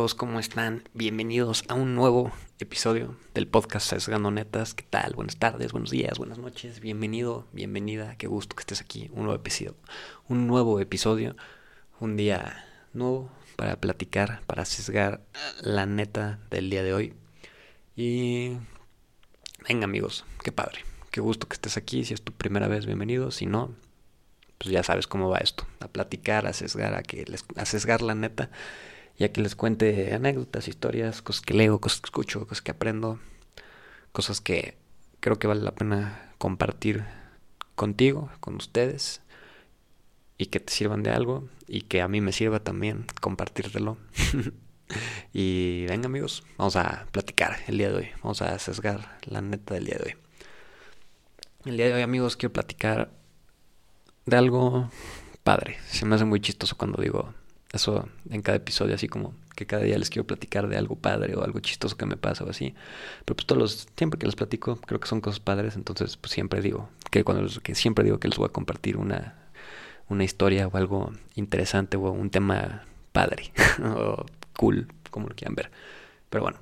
amigos? ¿Cómo están? Bienvenidos a un nuevo episodio del podcast Sesgando Netas. ¿Qué tal? Buenas tardes, buenos días, buenas noches. Bienvenido, bienvenida. Qué gusto que estés aquí. Un nuevo episodio. Un nuevo episodio. Un día nuevo para platicar, para sesgar la neta del día de hoy. Y venga amigos, qué padre. Qué gusto que estés aquí. Si es tu primera vez, bienvenido. Si no, pues ya sabes cómo va esto. A platicar, a sesgar, a, que les, a sesgar la neta ya que les cuente anécdotas, historias, cosas que leo, cosas que escucho, cosas que aprendo, cosas que creo que vale la pena compartir contigo, con ustedes, y que te sirvan de algo, y que a mí me sirva también compartírtelo. y venga amigos, vamos a platicar el día de hoy, vamos a sesgar la neta del día de hoy. El día de hoy amigos quiero platicar de algo padre, se me hace muy chistoso cuando digo eso en cada episodio, así como que cada día les quiero platicar de algo padre o algo chistoso que me pasa o así. Pero pues todos los, siempre que les platico, creo que son cosas padres, entonces pues siempre digo, que cuando que siempre digo que les voy a compartir una, una historia o algo interesante o un tema padre o cool, como lo quieran ver. Pero bueno,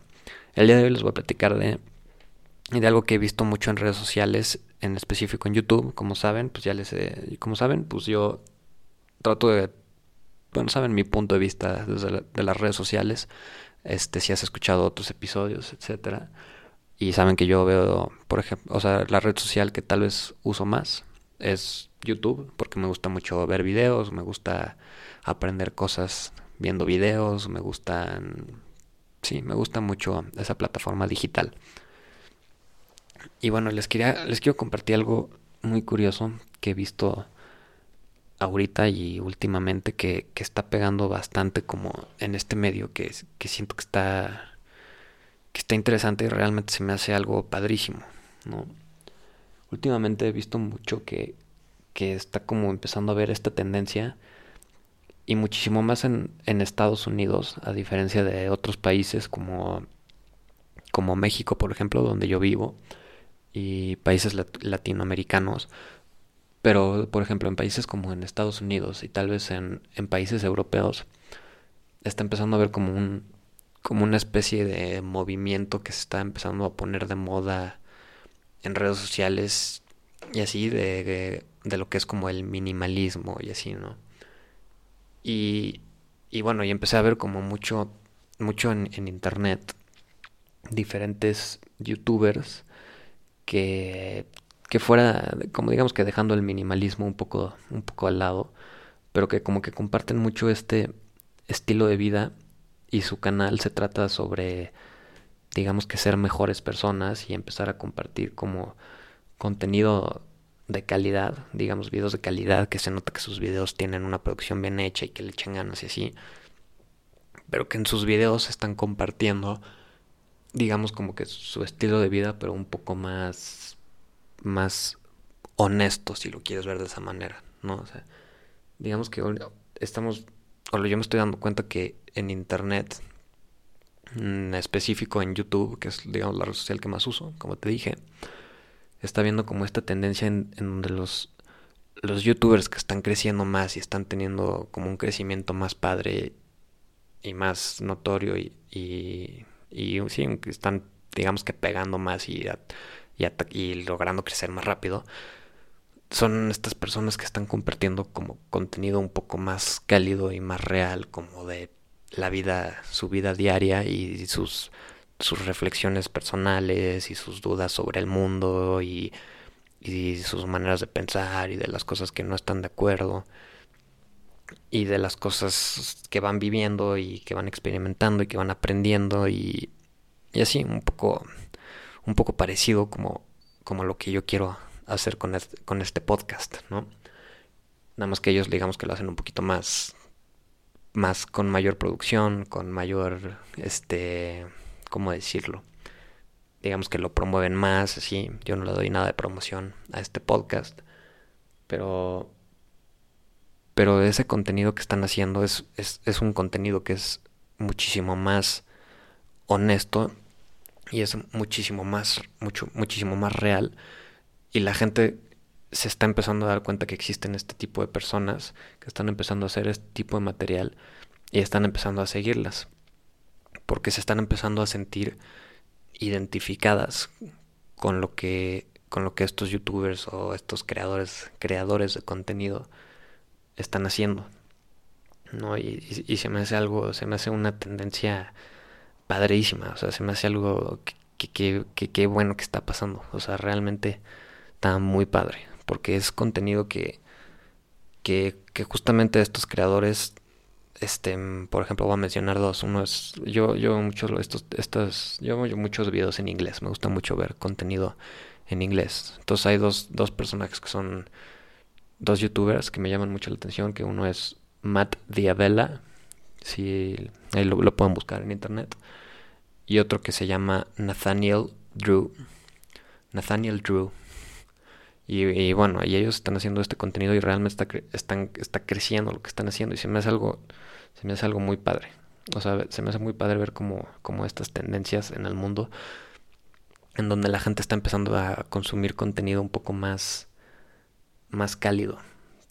el día de hoy les voy a platicar de, de algo que he visto mucho en redes sociales, en específico en YouTube, como saben, pues ya les, como saben, pues yo trato de bueno, saben mi punto de vista desde de las redes sociales, este, si has escuchado otros episodios, etcétera, y saben que yo veo, por ejemplo, o sea, la red social que tal vez uso más es YouTube, porque me gusta mucho ver videos, me gusta aprender cosas viendo videos, me gustan, sí, me gusta mucho esa plataforma digital. Y bueno, les quería, les quiero compartir algo muy curioso que he visto ahorita y últimamente que, que, está pegando bastante como en este medio que, que siento que está que está interesante y realmente se me hace algo padrísimo, ¿no? Últimamente he visto mucho que, que está como empezando a ver esta tendencia y muchísimo más en, en Estados Unidos, a diferencia de otros países como, como México, por ejemplo, donde yo vivo, y países latinoamericanos, pero, por ejemplo, en países como en Estados Unidos y tal vez en, en países europeos, está empezando a ver como un como una especie de movimiento que se está empezando a poner de moda en redes sociales y así de, de, lo que es como el minimalismo y así, ¿no? Y, y bueno, y empecé a ver como mucho, mucho en, en internet diferentes youtubers que que fuera, como digamos que dejando el minimalismo un poco, un poco al lado, pero que como que comparten mucho este estilo de vida y su canal se trata sobre, digamos que ser mejores personas y empezar a compartir como contenido de calidad, digamos videos de calidad, que se nota que sus videos tienen una producción bien hecha y que le echan ganas y así, pero que en sus videos están compartiendo, digamos como que su estilo de vida, pero un poco más más honesto, si lo quieres ver de esa manera, ¿no? O sea, digamos que estamos, o yo me estoy dando cuenta que en Internet, en específico en YouTube, que es, digamos, la red social que más uso, como te dije, está viendo como esta tendencia en, donde los, los youtubers que están creciendo más y están teniendo como un crecimiento más padre y más notorio y, y, y sí, están, digamos que pegando más y y, logrando crecer más rápido, son estas personas que están compartiendo como contenido un poco más cálido y más real, como de la vida, su vida diaria y sus, sus reflexiones personales y sus dudas sobre el mundo y, y sus maneras de pensar y de las cosas que no están de acuerdo y de las cosas que van viviendo y que van experimentando y que van aprendiendo y, y así un poco un poco parecido como, como lo que yo quiero hacer con este, con este podcast, ¿no? Nada más que ellos digamos que lo hacen un poquito más más con mayor producción, con mayor este, ¿cómo decirlo? Digamos que lo promueven más, así. Yo no le doy nada de promoción a este podcast, pero pero ese contenido que están haciendo es, es, es un contenido que es muchísimo más honesto y es muchísimo más, mucho, muchísimo más real. Y la gente se está empezando a dar cuenta que existen este tipo de personas que están empezando a hacer este tipo de material y están empezando a seguirlas. porque se están empezando a sentir identificadas con lo que con lo que estos youtubers o estos creadores creadores de contenido están haciendo no y, y, se me hace algo se me hace una tendencia padrísima o sea se me hace algo que que, que, que bueno que está pasando o sea realmente está muy padre porque es contenido que que, que justamente estos creadores este por ejemplo voy a mencionar dos uno es yo yo muchos estos estos yo veo muchos videos en inglés me gusta mucho ver contenido en inglés entonces hay dos dos personajes que son dos youtubers que me llaman mucho la atención que uno es Matt Diabella si ahí lo, lo pueden buscar en internet y otro que se llama Nathaniel Drew Nathaniel Drew y, bueno, y ellos están haciendo este contenido y realmente está, están, está creciendo lo que están haciendo. Y se me hace algo, se me hace algo muy padre. O sea, se me hace muy padre ver cómo, cómo estas tendencias en el mundo, en donde la gente está empezando a consumir contenido un poco más, más cálido.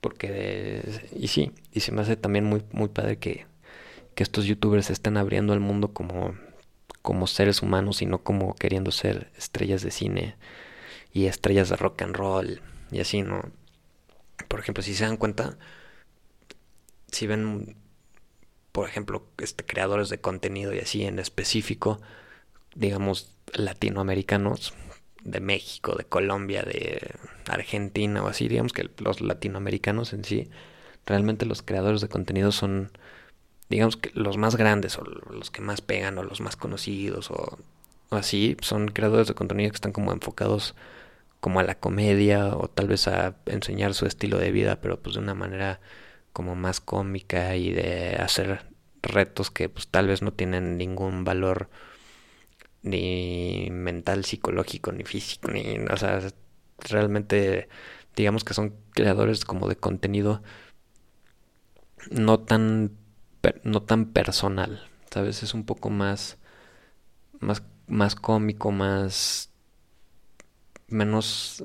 Porque, y sí, y se me hace también muy, muy padre que, que estos youtubers estén abriendo el mundo como, como seres humanos y no como queriendo ser estrellas de cine y estrellas de rock and roll y así, ¿no? Por ejemplo, si se dan cuenta, si ven, por ejemplo, este, creadores de contenido y así en específico, digamos, latinoamericanos, de México, de Colombia, de Argentina o así, digamos que los latinoamericanos en sí, realmente los creadores de contenido son, digamos que los más grandes o los que más pegan o los más conocidos o, así, son creadores de contenido que están como enfocados como a la comedia o tal vez a enseñar su estilo de vida, pero pues de una manera como más cómica y de hacer retos que pues tal vez no tienen ningún valor ni mental, psicológico, ni físico, ni, o sea, realmente digamos que son creadores como de contenido no tan no tan personal, ¿sabes? Es un poco más más más cómico, más menos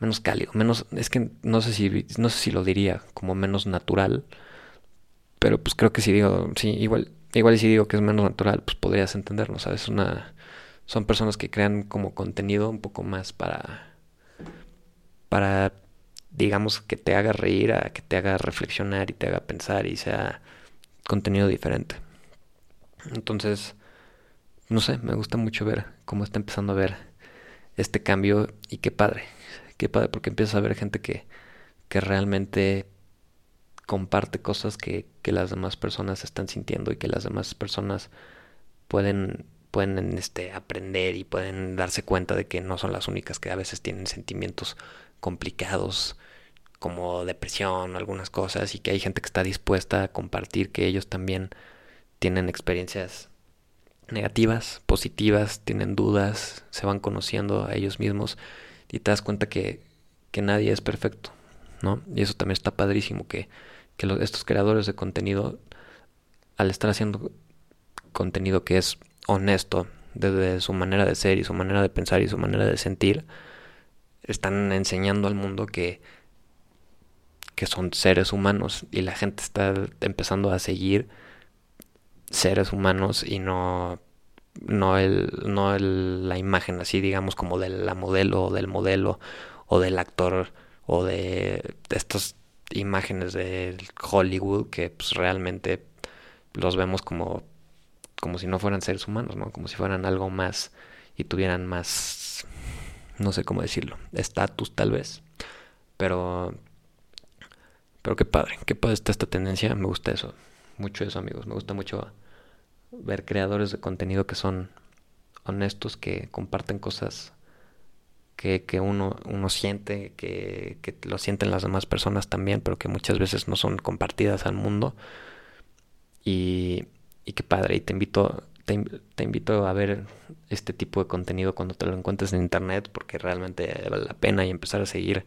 menos cálido, menos es que no sé si no sé si lo diría como menos natural, pero pues creo que si digo, sí, igual igual si digo que es menos natural, pues podrías entenderlo, ¿sabes? Una son personas que crean como contenido un poco más para para digamos que te haga reír, a que te haga reflexionar y te haga pensar y sea contenido diferente. Entonces, no sé, me gusta mucho ver cómo está empezando a ver este cambio y qué padre, qué padre porque empiezas a ver gente que, que realmente comparte cosas que, que las demás personas están sintiendo y que las demás personas pueden pueden este aprender y pueden darse cuenta de que no son las únicas que a veces tienen sentimientos complicados como depresión algunas cosas y que hay gente que está dispuesta a compartir que ellos también tienen experiencias negativas, positivas, tienen dudas, se van conociendo a ellos mismos y te das cuenta que, que nadie es perfecto, ¿no? Y eso también está padrísimo, que, que estos creadores de contenido, al estar haciendo contenido que es honesto desde su manera de ser y su manera de pensar y su manera de sentir, están enseñando al mundo que, que son seres humanos y la gente está empezando a seguir seres humanos y no no el no el, la imagen así digamos como de la modelo o del modelo o del actor o de, estas imágenes de Hollywood que pues realmente los vemos como como si no fueran seres humanos, ¿no? Como si fueran algo más y tuvieran más no sé cómo decirlo, estatus tal vez. Pero pero qué padre, qué padre está esta tendencia, me gusta eso mucho eso, amigos. Me gusta mucho ver creadores de contenido que son honestos, que comparten cosas que, que uno, uno siente, que, que lo sienten las demás personas también, pero que muchas veces no son compartidas al mundo. Y, y qué padre, y te invito, te, invito a ver este tipo de contenido cuando te lo encuentres en internet, porque realmente vale la pena y empezar a seguir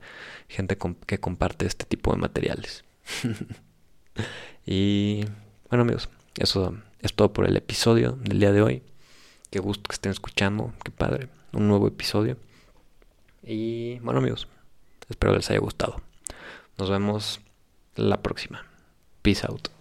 gente que comparte este tipo de materiales. y bueno amigos, eso es todo por el episodio del día de hoy. Qué gusto que estén escuchando, qué padre, un nuevo episodio. Y bueno amigos, espero les haya gustado. Nos vemos la próxima. Peace out.